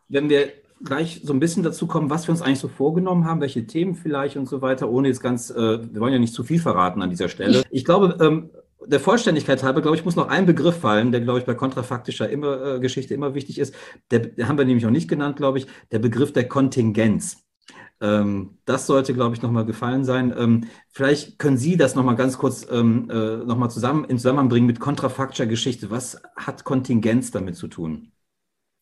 wenn wir gleich so ein bisschen dazu kommen, was wir uns eigentlich so vorgenommen haben, welche Themen vielleicht und so weiter, ohne jetzt ganz, äh, wir wollen ja nicht zu viel verraten an dieser Stelle. Ich glaube, ähm, der Vollständigkeit halber, glaube ich, muss noch ein Begriff fallen, der, glaube ich, bei kontrafaktischer immer, äh, Geschichte immer wichtig ist. Der, der, haben wir nämlich noch nicht genannt, glaube ich, der Begriff der Kontingenz. Ähm, das sollte, glaube ich, nochmal gefallen sein. Ähm, vielleicht können Sie das nochmal ganz kurz ähm, äh, nochmal zusammen, in Zusammenhang bringen mit kontrafaktischer Geschichte. Was hat Kontingenz damit zu tun?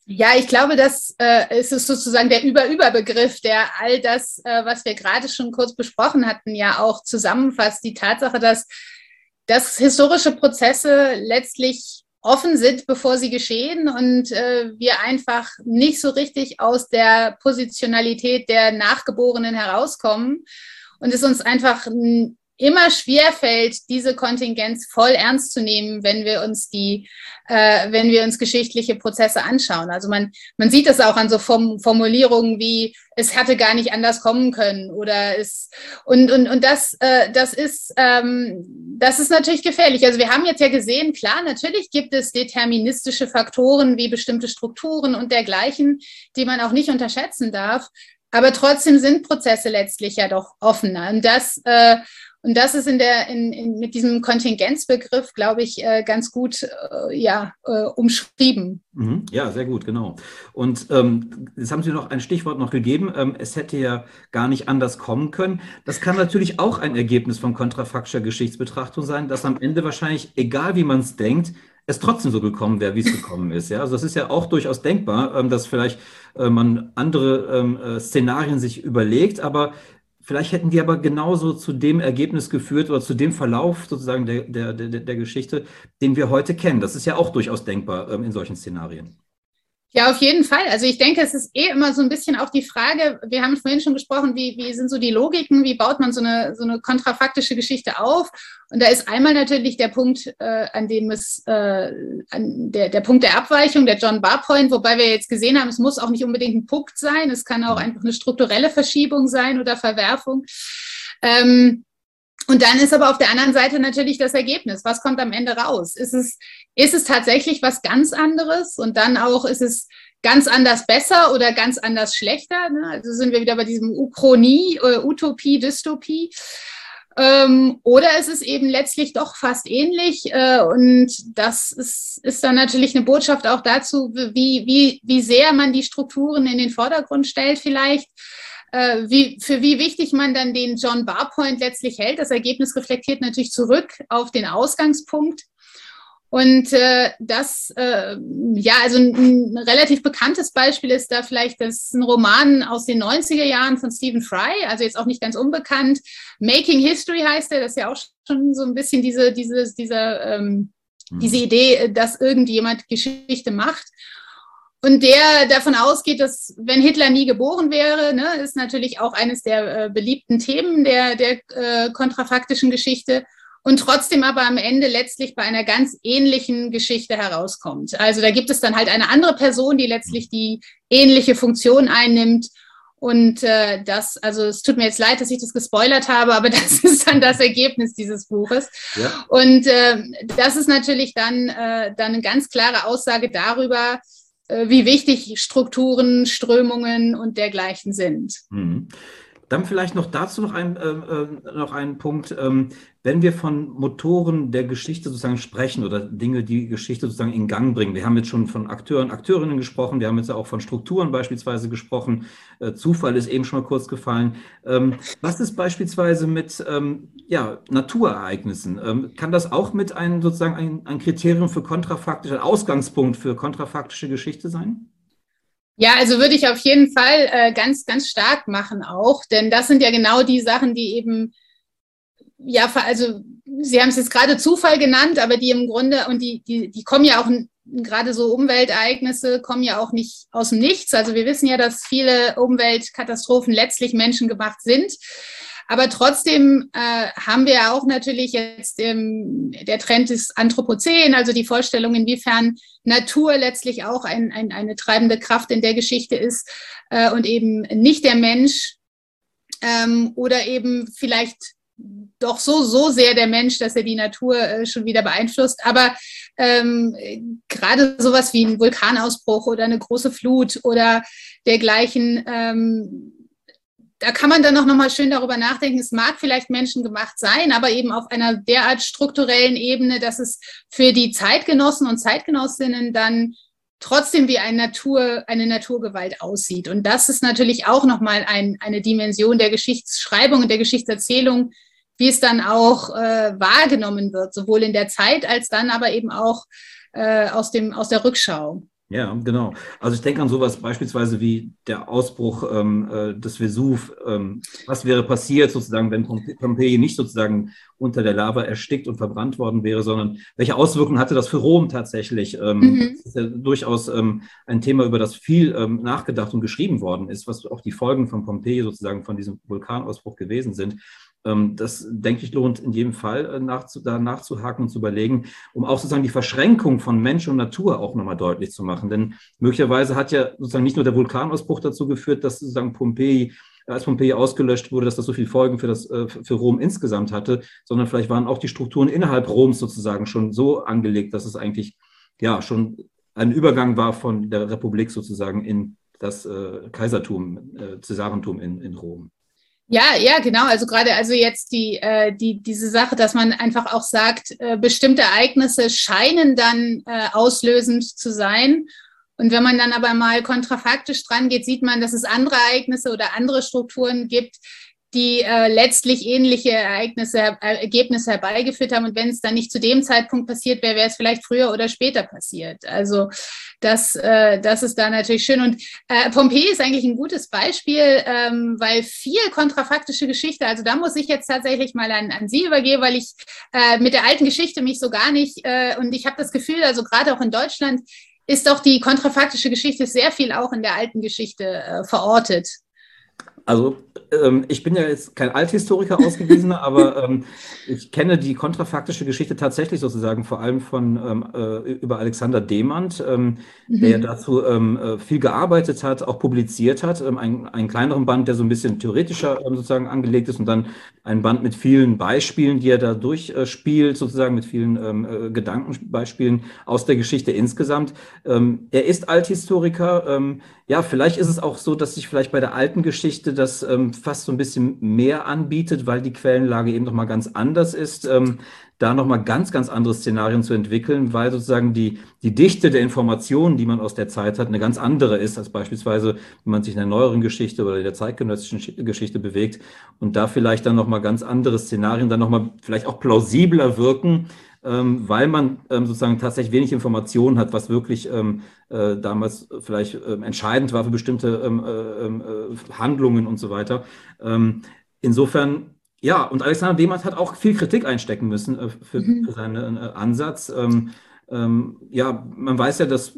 Ja, ich glaube, das äh, ist sozusagen der Über-Über-Begriff, der all das, äh, was wir gerade schon kurz besprochen hatten, ja auch zusammenfasst. Die Tatsache, dass, dass historische Prozesse letztlich offen sind, bevor sie geschehen und äh, wir einfach nicht so richtig aus der Positionalität der Nachgeborenen herauskommen und es uns einfach immer schwer fällt, diese Kontingenz voll ernst zu nehmen, wenn wir uns die, äh, wenn wir uns geschichtliche Prozesse anschauen. Also man, man sieht das auch an so Form, Formulierungen wie es hatte gar nicht anders kommen können oder es und und und das äh, das ist ähm, das ist natürlich gefährlich. Also wir haben jetzt ja gesehen, klar, natürlich gibt es deterministische Faktoren wie bestimmte Strukturen und dergleichen, die man auch nicht unterschätzen darf. Aber trotzdem sind Prozesse letztlich ja doch offener. Und das äh, und das ist in der, in, in, mit diesem Kontingenzbegriff, glaube ich, äh, ganz gut äh, ja, äh, umschrieben. Mhm. Ja, sehr gut, genau. Und ähm, jetzt haben Sie noch ein Stichwort noch gegeben. Ähm, es hätte ja gar nicht anders kommen können. Das kann natürlich auch ein Ergebnis von kontrafaktischer Geschichtsbetrachtung sein, dass am Ende wahrscheinlich, egal wie man es denkt, es trotzdem so gekommen wäre, wie es gekommen ist. Ja? Also das ist ja auch durchaus denkbar, ähm, dass vielleicht äh, man andere ähm, äh, Szenarien sich überlegt, aber Vielleicht hätten die aber genauso zu dem Ergebnis geführt oder zu dem Verlauf sozusagen der, der, der, der Geschichte, den wir heute kennen. Das ist ja auch durchaus denkbar ähm, in solchen Szenarien. Ja, auf jeden Fall. Also ich denke, es ist eh immer so ein bisschen auch die Frage, wir haben vorhin schon gesprochen, wie, wie sind so die Logiken, wie baut man so eine, so eine kontrafaktische Geschichte auf? Und da ist einmal natürlich der Punkt, äh, an dem es, äh, an der, der Punkt der Abweichung, der John Barr Point, wobei wir jetzt gesehen haben, es muss auch nicht unbedingt ein Punkt sein, es kann auch einfach eine strukturelle Verschiebung sein oder Verwerfung. Ähm, und dann ist aber auf der anderen Seite natürlich das Ergebnis. Was kommt am Ende raus? Ist es, ist es tatsächlich was ganz anderes? Und dann auch, ist es ganz anders besser oder ganz anders schlechter? Ne? Also sind wir wieder bei diesem Uchronie, äh, Utopie, Dystopie. Ähm, oder es eben letztlich doch fast ähnlich. Äh, und das ist, ist dann natürlich eine Botschaft auch dazu, wie, wie, wie sehr man die Strukturen in den Vordergrund stellt vielleicht äh, wie, für wie wichtig man dann den John Barr Point letztlich hält. Das Ergebnis reflektiert natürlich zurück auf den Ausgangspunkt. Und äh, das, äh, ja, also ein, ein, relativ bekanntes Beispiel ist da vielleicht das ein Roman aus den 90er Jahren von Stephen Fry, also jetzt auch nicht ganz unbekannt. Making History heißt er, das ist ja auch schon so ein bisschen diese, diese, diese, ähm, mhm. diese Idee, dass irgendjemand Geschichte macht und der davon ausgeht, dass wenn Hitler nie geboren wäre, ne, ist natürlich auch eines der äh, beliebten Themen der, der äh, kontrafaktischen Geschichte und trotzdem aber am Ende letztlich bei einer ganz ähnlichen Geschichte herauskommt. Also da gibt es dann halt eine andere Person, die letztlich die ähnliche Funktion einnimmt. Und äh, das, also es tut mir jetzt leid, dass ich das gespoilert habe, aber das ist dann das Ergebnis dieses Buches. Ja. Und äh, das ist natürlich dann, äh, dann eine ganz klare Aussage darüber, wie wichtig Strukturen, Strömungen und dergleichen sind. Mhm. Dann vielleicht noch dazu noch ein, äh, noch ein Punkt. Ähm, wenn wir von Motoren der Geschichte sozusagen sprechen oder Dinge, die Geschichte sozusagen in Gang bringen, wir haben jetzt schon von Akteuren, Akteurinnen gesprochen, wir haben jetzt auch von Strukturen beispielsweise gesprochen, äh, Zufall ist eben schon mal kurz gefallen. Ähm, was ist beispielsweise mit ähm, ja, Naturereignissen? Ähm, kann das auch mit einem sozusagen ein, ein Kriterium für kontrafaktische, ein Ausgangspunkt für kontrafaktische Geschichte sein? Ja, also würde ich auf jeden Fall äh, ganz, ganz stark machen auch, denn das sind ja genau die Sachen, die eben ja, also Sie haben es jetzt gerade Zufall genannt, aber die im Grunde, und die, die, die kommen ja auch, gerade so Umweltereignisse kommen ja auch nicht aus dem Nichts. Also wir wissen ja, dass viele Umweltkatastrophen letztlich menschengemacht sind. Aber trotzdem äh, haben wir ja auch natürlich jetzt ähm, der Trend ist Anthropozän, also die Vorstellung, inwiefern Natur letztlich auch ein, ein, eine treibende Kraft in der Geschichte ist äh, und eben nicht der Mensch ähm, oder eben vielleicht doch so, so sehr der Mensch, dass er die Natur äh, schon wieder beeinflusst. Aber ähm, gerade sowas wie ein Vulkanausbruch oder eine große Flut oder dergleichen, ähm, da kann man dann auch nochmal schön darüber nachdenken, es mag vielleicht menschengemacht sein, aber eben auf einer derart strukturellen Ebene, dass es für die Zeitgenossen und Zeitgenossinnen dann trotzdem wie eine, Natur, eine Naturgewalt aussieht. Und das ist natürlich auch nochmal ein, eine Dimension der Geschichtsschreibung und der Geschichtserzählung, wie es dann auch äh, wahrgenommen wird, sowohl in der Zeit als dann aber eben auch äh, aus, dem, aus der Rückschau. Ja, genau. Also ich denke an sowas beispielsweise wie der Ausbruch ähm, äh, des Vesuv. Ähm, was wäre passiert sozusagen, wenn Pompeji nicht sozusagen unter der Lava erstickt und verbrannt worden wäre, sondern welche Auswirkungen hatte das für Rom tatsächlich? Ähm, mhm. Das ist ja durchaus ähm, ein Thema, über das viel ähm, nachgedacht und geschrieben worden ist, was auch die Folgen von Pompeji sozusagen von diesem Vulkanausbruch gewesen sind. Ähm, das, denke ich, lohnt in jedem Fall äh, nachzu, da nachzuhaken und zu überlegen, um auch sozusagen die Verschränkung von Mensch und Natur auch nochmal deutlich zu machen. Denn möglicherweise hat ja sozusagen nicht nur der Vulkanausbruch dazu geführt, dass sozusagen Pompeji als Pompeji ausgelöscht wurde, dass das so viele Folgen für, das, äh, für Rom insgesamt hatte, sondern vielleicht waren auch die Strukturen innerhalb Roms sozusagen schon so angelegt, dass es eigentlich ja schon ein Übergang war von der Republik sozusagen in das äh, Kaisertum, äh, Cäsarentum in, in Rom. Ja, ja, genau. Also gerade also jetzt die, äh, die, diese Sache, dass man einfach auch sagt, äh, bestimmte Ereignisse scheinen dann äh, auslösend zu sein. Und wenn man dann aber mal kontrafaktisch dran geht, sieht man, dass es andere Ereignisse oder andere Strukturen gibt, die äh, letztlich ähnliche Ereignisse, äh, Ergebnisse herbeigeführt haben. Und wenn es dann nicht zu dem Zeitpunkt passiert wäre, wäre es vielleicht früher oder später passiert. Also das, äh, das ist da natürlich schön. Und äh, Pompeji ist eigentlich ein gutes Beispiel, ähm, weil viel kontrafaktische Geschichte, also da muss ich jetzt tatsächlich mal an, an Sie übergeben, weil ich äh, mit der alten Geschichte mich so gar nicht, äh, und ich habe das Gefühl, also gerade auch in Deutschland, ist doch die kontrafaktische Geschichte sehr viel auch in der alten Geschichte äh, verortet. Also ähm, ich bin ja jetzt kein Althistoriker ausgewiesener, aber ähm, ich kenne die kontrafaktische Geschichte tatsächlich sozusagen vor allem von ähm, äh, über Alexander Demand, ähm, mhm. der dazu ähm, äh, viel gearbeitet hat, auch publiziert hat. Ähm, ein, einen kleineren Band, der so ein bisschen theoretischer sozusagen angelegt ist und dann ein Band mit vielen Beispielen, die er da durchspielt, sozusagen mit vielen äh, Gedankenbeispielen aus der Geschichte insgesamt. er ist Althistoriker. ja, vielleicht ist es auch so, dass sich vielleicht bei der alten Geschichte das fast so ein bisschen mehr anbietet, weil die Quellenlage eben nochmal ganz anders ist, ähm, da nochmal ganz, ganz andere Szenarien zu entwickeln, weil sozusagen die, die Dichte der Informationen, die man aus der Zeit hat, eine ganz andere ist, als beispielsweise, wenn man sich in der neueren Geschichte oder der zeitgenössischen Geschichte bewegt und da vielleicht dann nochmal ganz andere Szenarien dann nochmal vielleicht auch plausibler wirken, weil man ähm, sozusagen tatsächlich wenig Informationen hat, was wirklich ähm, äh, damals vielleicht ähm, entscheidend war für bestimmte ähm, äh, ähm, äh, Handlungen und so weiter. insofern, ja, und Alexander Demand hat auch viel Kritik einstecken müssen äh, für, mhm. für, seinen äh, Ansatz. ja, man weiß ja, dass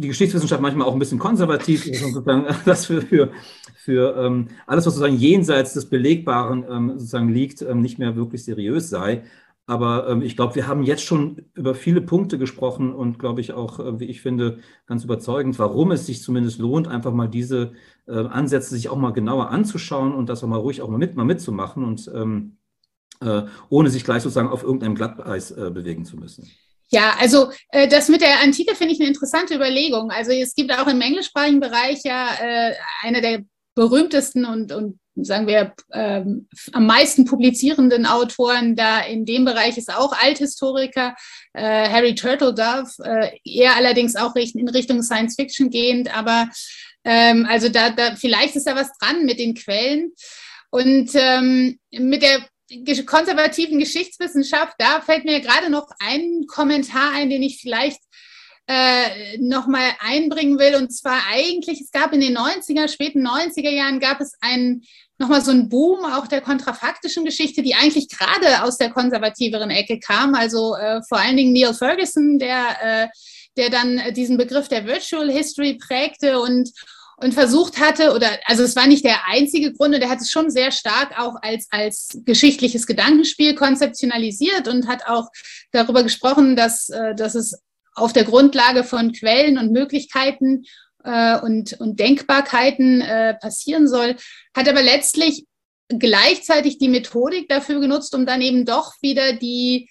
die Geschichtswissenschaft manchmal auch ein bisschen konservativ ist und sozusagen das für, für, für ähm, alles, was sozusagen jenseits des Belegbaren ähm, sozusagen liegt, ähm, nicht mehr wirklich seriös sei. Aber ähm, ich glaube, wir haben jetzt schon über viele Punkte gesprochen und glaube ich auch, äh, wie ich finde, ganz überzeugend, warum es sich zumindest lohnt, einfach mal diese äh, Ansätze sich auch mal genauer anzuschauen und das auch mal ruhig auch mal, mit, mal mitzumachen und ähm, äh, ohne sich gleich sozusagen auf irgendeinem Glatteis äh, bewegen zu müssen. Ja, also äh, das mit der Antike finde ich eine interessante Überlegung. Also es gibt auch im englischsprachigen Bereich ja äh, einer der berühmtesten und, und sagen wir, ähm, am meisten publizierenden Autoren da in dem Bereich ist auch Althistoriker, äh, Harry Turtledove, äh, eher allerdings auch in Richtung Science Fiction gehend, aber ähm, also da, da vielleicht ist da was dran mit den Quellen. Und ähm, mit der konservativen Geschichtswissenschaft, da fällt mir gerade noch ein Kommentar ein, den ich vielleicht äh, nochmal einbringen will. Und zwar eigentlich, es gab in den 90er, späten 90er Jahren, gab es einen nochmal so ein Boom auch der kontrafaktischen Geschichte, die eigentlich gerade aus der konservativeren Ecke kam. Also äh, vor allen Dingen Neil Ferguson, der, äh, der dann diesen Begriff der Virtual History prägte und, und versucht hatte, oder also es war nicht der einzige Grund, der hat es schon sehr stark auch als, als geschichtliches Gedankenspiel konzeptionalisiert und hat auch darüber gesprochen, dass, äh, dass es auf der Grundlage von Quellen und Möglichkeiten äh, und, und Denkbarkeiten äh, passieren soll, hat aber letztlich gleichzeitig die Methodik dafür genutzt, um dann eben doch wieder die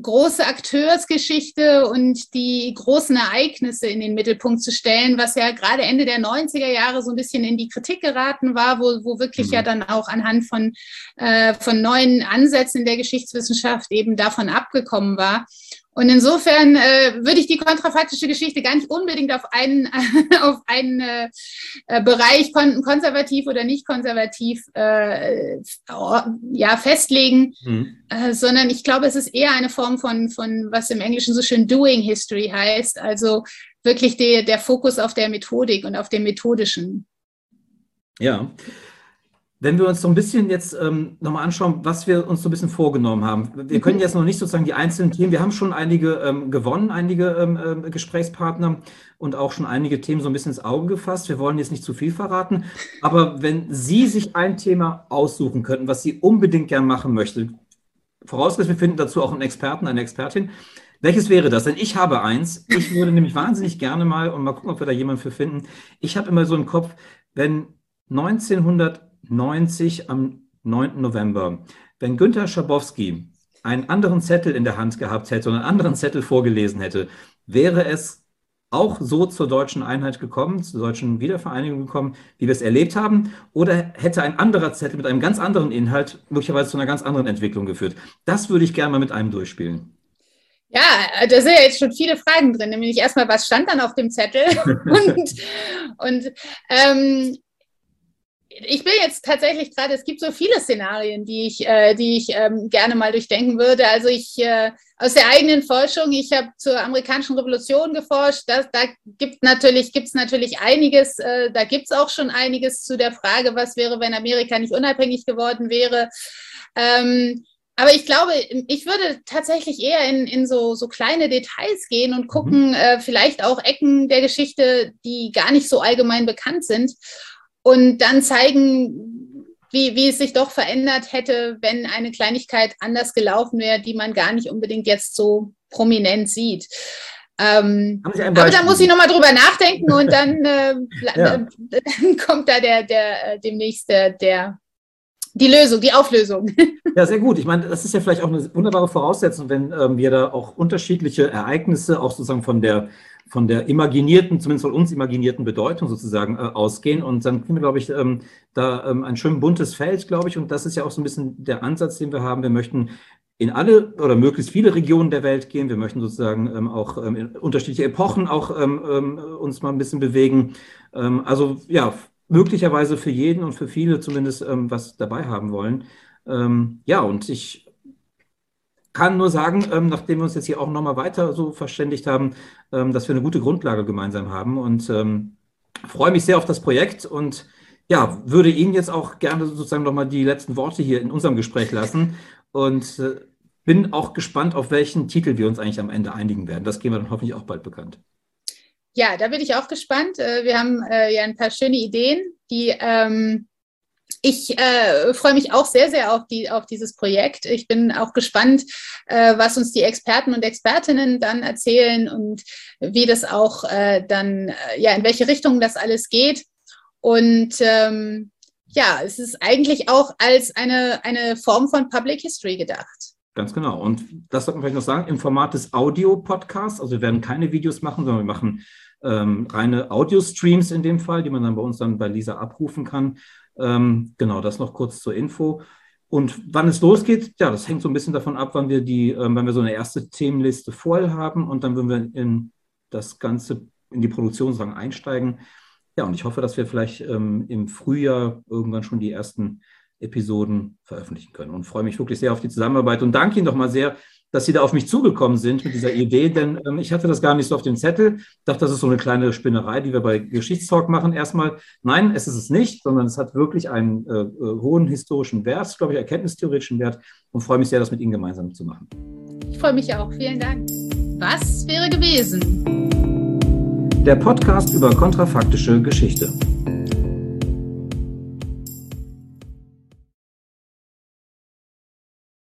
große Akteursgeschichte und die großen Ereignisse in den Mittelpunkt zu stellen, was ja gerade Ende der 90er Jahre so ein bisschen in die Kritik geraten war, wo, wo wirklich mhm. ja dann auch anhand von, äh, von neuen Ansätzen in der Geschichtswissenschaft eben davon abgekommen war. Und insofern äh, würde ich die kontrafaktische Geschichte gar nicht unbedingt auf einen, auf einen äh, Bereich kon konservativ oder nicht konservativ äh, ja, festlegen, mhm. äh, sondern ich glaube, es ist eher eine Form von, von, was im Englischen so schön Doing History heißt, also wirklich die, der Fokus auf der Methodik und auf dem Methodischen. Ja, wenn wir uns so ein bisschen jetzt ähm, nochmal anschauen, was wir uns so ein bisschen vorgenommen haben. Wir können mhm. jetzt noch nicht sozusagen die einzelnen Themen, wir haben schon einige ähm, gewonnen, einige ähm, äh, Gesprächspartner und auch schon einige Themen so ein bisschen ins Auge gefasst. Wir wollen jetzt nicht zu viel verraten, aber wenn Sie sich ein Thema aussuchen könnten, was Sie unbedingt gern machen möchten, vorausgesetzt, wir finden dazu auch einen Experten, eine Expertin, welches wäre das? Denn ich habe eins. Ich würde nämlich wahnsinnig gerne mal, und mal gucken, ob wir da jemanden für finden. Ich habe immer so im Kopf, wenn 1900 90 am 9. November, wenn Günter Schabowski einen anderen Zettel in der Hand gehabt hätte und einen anderen Zettel vorgelesen hätte, wäre es auch so zur deutschen Einheit gekommen, zur deutschen Wiedervereinigung gekommen, wie wir es erlebt haben? Oder hätte ein anderer Zettel mit einem ganz anderen Inhalt möglicherweise zu einer ganz anderen Entwicklung geführt? Das würde ich gerne mal mit einem durchspielen. Ja, da sind ja jetzt schon viele Fragen drin, nämlich erstmal, was stand dann auf dem Zettel? und und ähm, ich will jetzt tatsächlich gerade, es gibt so viele Szenarien, die ich, äh, die ich ähm, gerne mal durchdenken würde. Also ich äh, aus der eigenen Forschung, ich habe zur amerikanischen Revolution geforscht. Das, da gibt natürlich, gibt's natürlich einiges, äh, da gibt es auch schon einiges zu der Frage, was wäre, wenn Amerika nicht unabhängig geworden wäre. Ähm, aber ich glaube, ich würde tatsächlich eher in, in so, so kleine Details gehen und gucken, mhm. äh, vielleicht auch Ecken der Geschichte, die gar nicht so allgemein bekannt sind und dann zeigen, wie, wie es sich doch verändert hätte, wenn eine Kleinigkeit anders gelaufen wäre, die man gar nicht unbedingt jetzt so prominent sieht. Ähm, aber da muss ich nochmal drüber nachdenken und dann, äh, ja. dann kommt da der, der, äh, demnächst der, der, die Lösung, die Auflösung. Ja, sehr gut. Ich meine, das ist ja vielleicht auch eine wunderbare Voraussetzung, wenn ähm, wir da auch unterschiedliche Ereignisse auch sozusagen von der von der imaginierten, zumindest von uns imaginierten Bedeutung sozusagen äh, ausgehen. Und dann kriegen wir, glaube ich, ähm, da ähm, ein schön buntes Feld, glaube ich. Und das ist ja auch so ein bisschen der Ansatz, den wir haben. Wir möchten in alle oder möglichst viele Regionen der Welt gehen. Wir möchten sozusagen ähm, auch ähm, in unterschiedliche Epochen auch ähm, ähm, uns mal ein bisschen bewegen. also ja, möglicherweise für jeden und für viele zumindest was dabei haben wollen. ja, und ich kann nur sagen, ähm, nachdem wir uns jetzt hier auch nochmal weiter so verständigt haben, ähm, dass wir eine gute Grundlage gemeinsam haben und ähm, freue mich sehr auf das Projekt und ja, würde Ihnen jetzt auch gerne sozusagen nochmal die letzten Worte hier in unserem Gespräch lassen und äh, bin auch gespannt, auf welchen Titel wir uns eigentlich am Ende einigen werden. Das geben wir dann hoffentlich auch bald bekannt. Ja, da bin ich auch gespannt. Äh, wir haben äh, ja ein paar schöne Ideen, die ähm, ich äh, freue mich auch sehr, sehr auf, die, auf dieses Projekt. Ich bin auch gespannt, äh, was uns die Experten und Expertinnen dann erzählen und wie das auch äh, dann, äh, ja, in welche Richtung das alles geht. Und ähm, ja, es ist eigentlich auch als eine, eine Form von Public History gedacht. Ganz genau. Und das sollte man vielleicht noch sagen, im Format des Audio-Podcasts. Also wir werden keine Videos machen, sondern wir machen ähm, reine Audio-Streams in dem Fall, die man dann bei uns dann bei Lisa abrufen kann. Ähm, genau, das noch kurz zur Info. Und wann es losgeht, ja, das hängt so ein bisschen davon ab, wann wir die, ähm, wenn wir so eine erste Themenliste voll haben und dann würden wir in das Ganze, in die Produktion sagen, einsteigen. Ja, und ich hoffe, dass wir vielleicht ähm, im Frühjahr irgendwann schon die ersten Episoden veröffentlichen können und freue mich wirklich sehr auf die Zusammenarbeit und danke Ihnen doch mal sehr dass Sie da auf mich zugekommen sind mit dieser Idee, denn ähm, ich hatte das gar nicht so auf dem Zettel. Ich dachte, das ist so eine kleine Spinnerei, die wir bei Geschichtstalk machen. Erstmal, nein, es ist es nicht, sondern es hat wirklich einen äh, äh hohen historischen Wert, glaube ich, erkenntnistheoretischen Wert und freue mich sehr, das mit Ihnen gemeinsam zu machen. Ich freue mich auch. Vielen Dank. Was wäre gewesen? Der Podcast über kontrafaktische Geschichte.